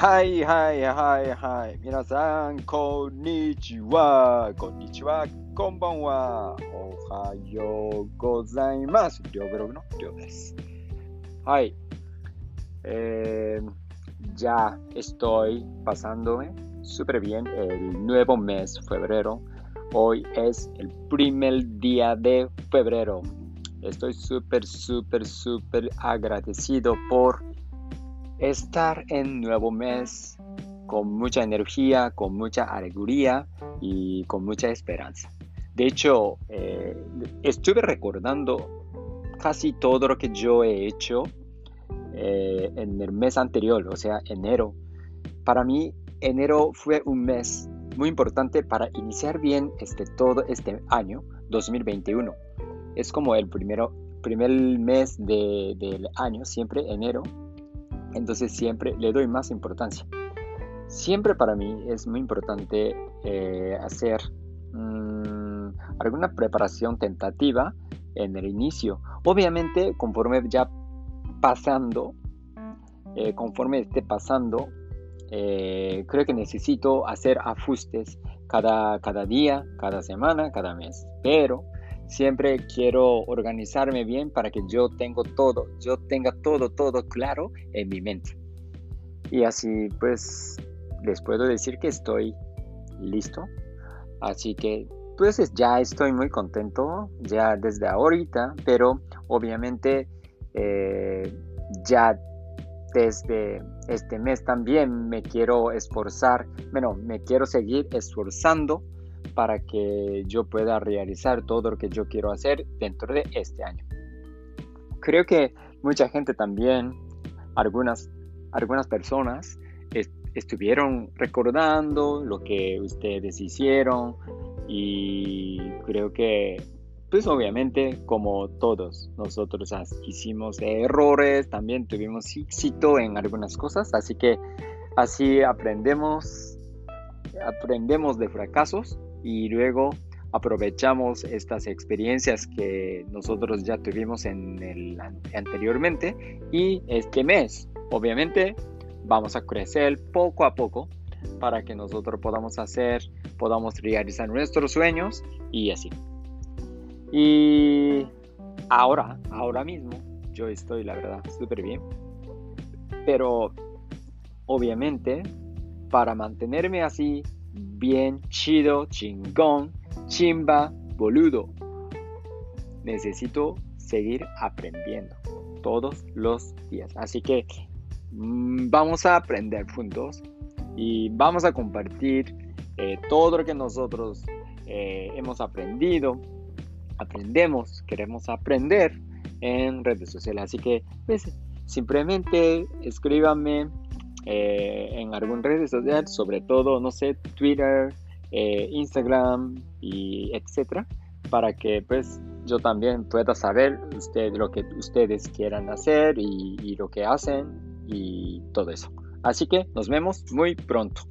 はいはいはいはい。皆さん、こんにちは。こんにちは。こんばんは。おはようございます。両ブログの両です。はい。Eh, ya estoy pasándome súper bien el nuevo mes, febrero. Hoy es el primer día de febrero. Estoy súper, súper, súper agradecido por estar en nuevo mes con mucha energía, con mucha alegría y con mucha esperanza. De hecho, eh, estuve recordando casi todo lo que yo he hecho eh, en el mes anterior, o sea, enero. Para mí, enero fue un mes muy importante para iniciar bien este, todo este año 2021. Es como el primero, primer mes de, del año, siempre enero, entonces siempre le doy más importancia. Siempre para mí es muy importante eh, hacer mmm, alguna preparación tentativa en el inicio. Obviamente, conforme ya pasando, eh, conforme esté pasando, eh, creo que necesito hacer ajustes cada, cada día, cada semana, cada mes. Pero siempre quiero organizarme bien para que yo tenga todo, yo tenga todo, todo claro en mi mente. Y así pues les puedo decir que estoy listo. Así que pues ya estoy muy contento ya desde ahorita, pero obviamente eh, ya desde este mes también me quiero esforzar, bueno, me quiero seguir esforzando para que yo pueda realizar todo lo que yo quiero hacer dentro de este año. Creo que mucha gente también, algunas, algunas personas est estuvieron recordando lo que ustedes hicieron y creo que pues obviamente como todos nosotros hicimos errores, también tuvimos éxito en algunas cosas, así que así aprendemos aprendemos de fracasos y luego aprovechamos estas experiencias que nosotros ya tuvimos en el anteriormente y este mes obviamente vamos a crecer poco a poco para que nosotros podamos hacer podamos realizar nuestros sueños y así. Y ahora ahora mismo yo estoy la verdad súper bien pero obviamente para mantenerme así bien, chido, chingón, chimba, boludo. Necesito seguir aprendiendo todos los días. Así que mmm, vamos a aprender juntos y vamos a compartir eh, todo lo que nosotros eh, hemos aprendido, aprendemos, queremos aprender en redes sociales. Así que pues, simplemente escríbanme eh, en algunas redes sociales, sobre todo, no sé, Twitter, eh, Instagram y etcétera, para que pues yo también pueda saber usted, lo que ustedes quieran hacer y, y lo que hacen y todo eso. Así que nos vemos muy pronto.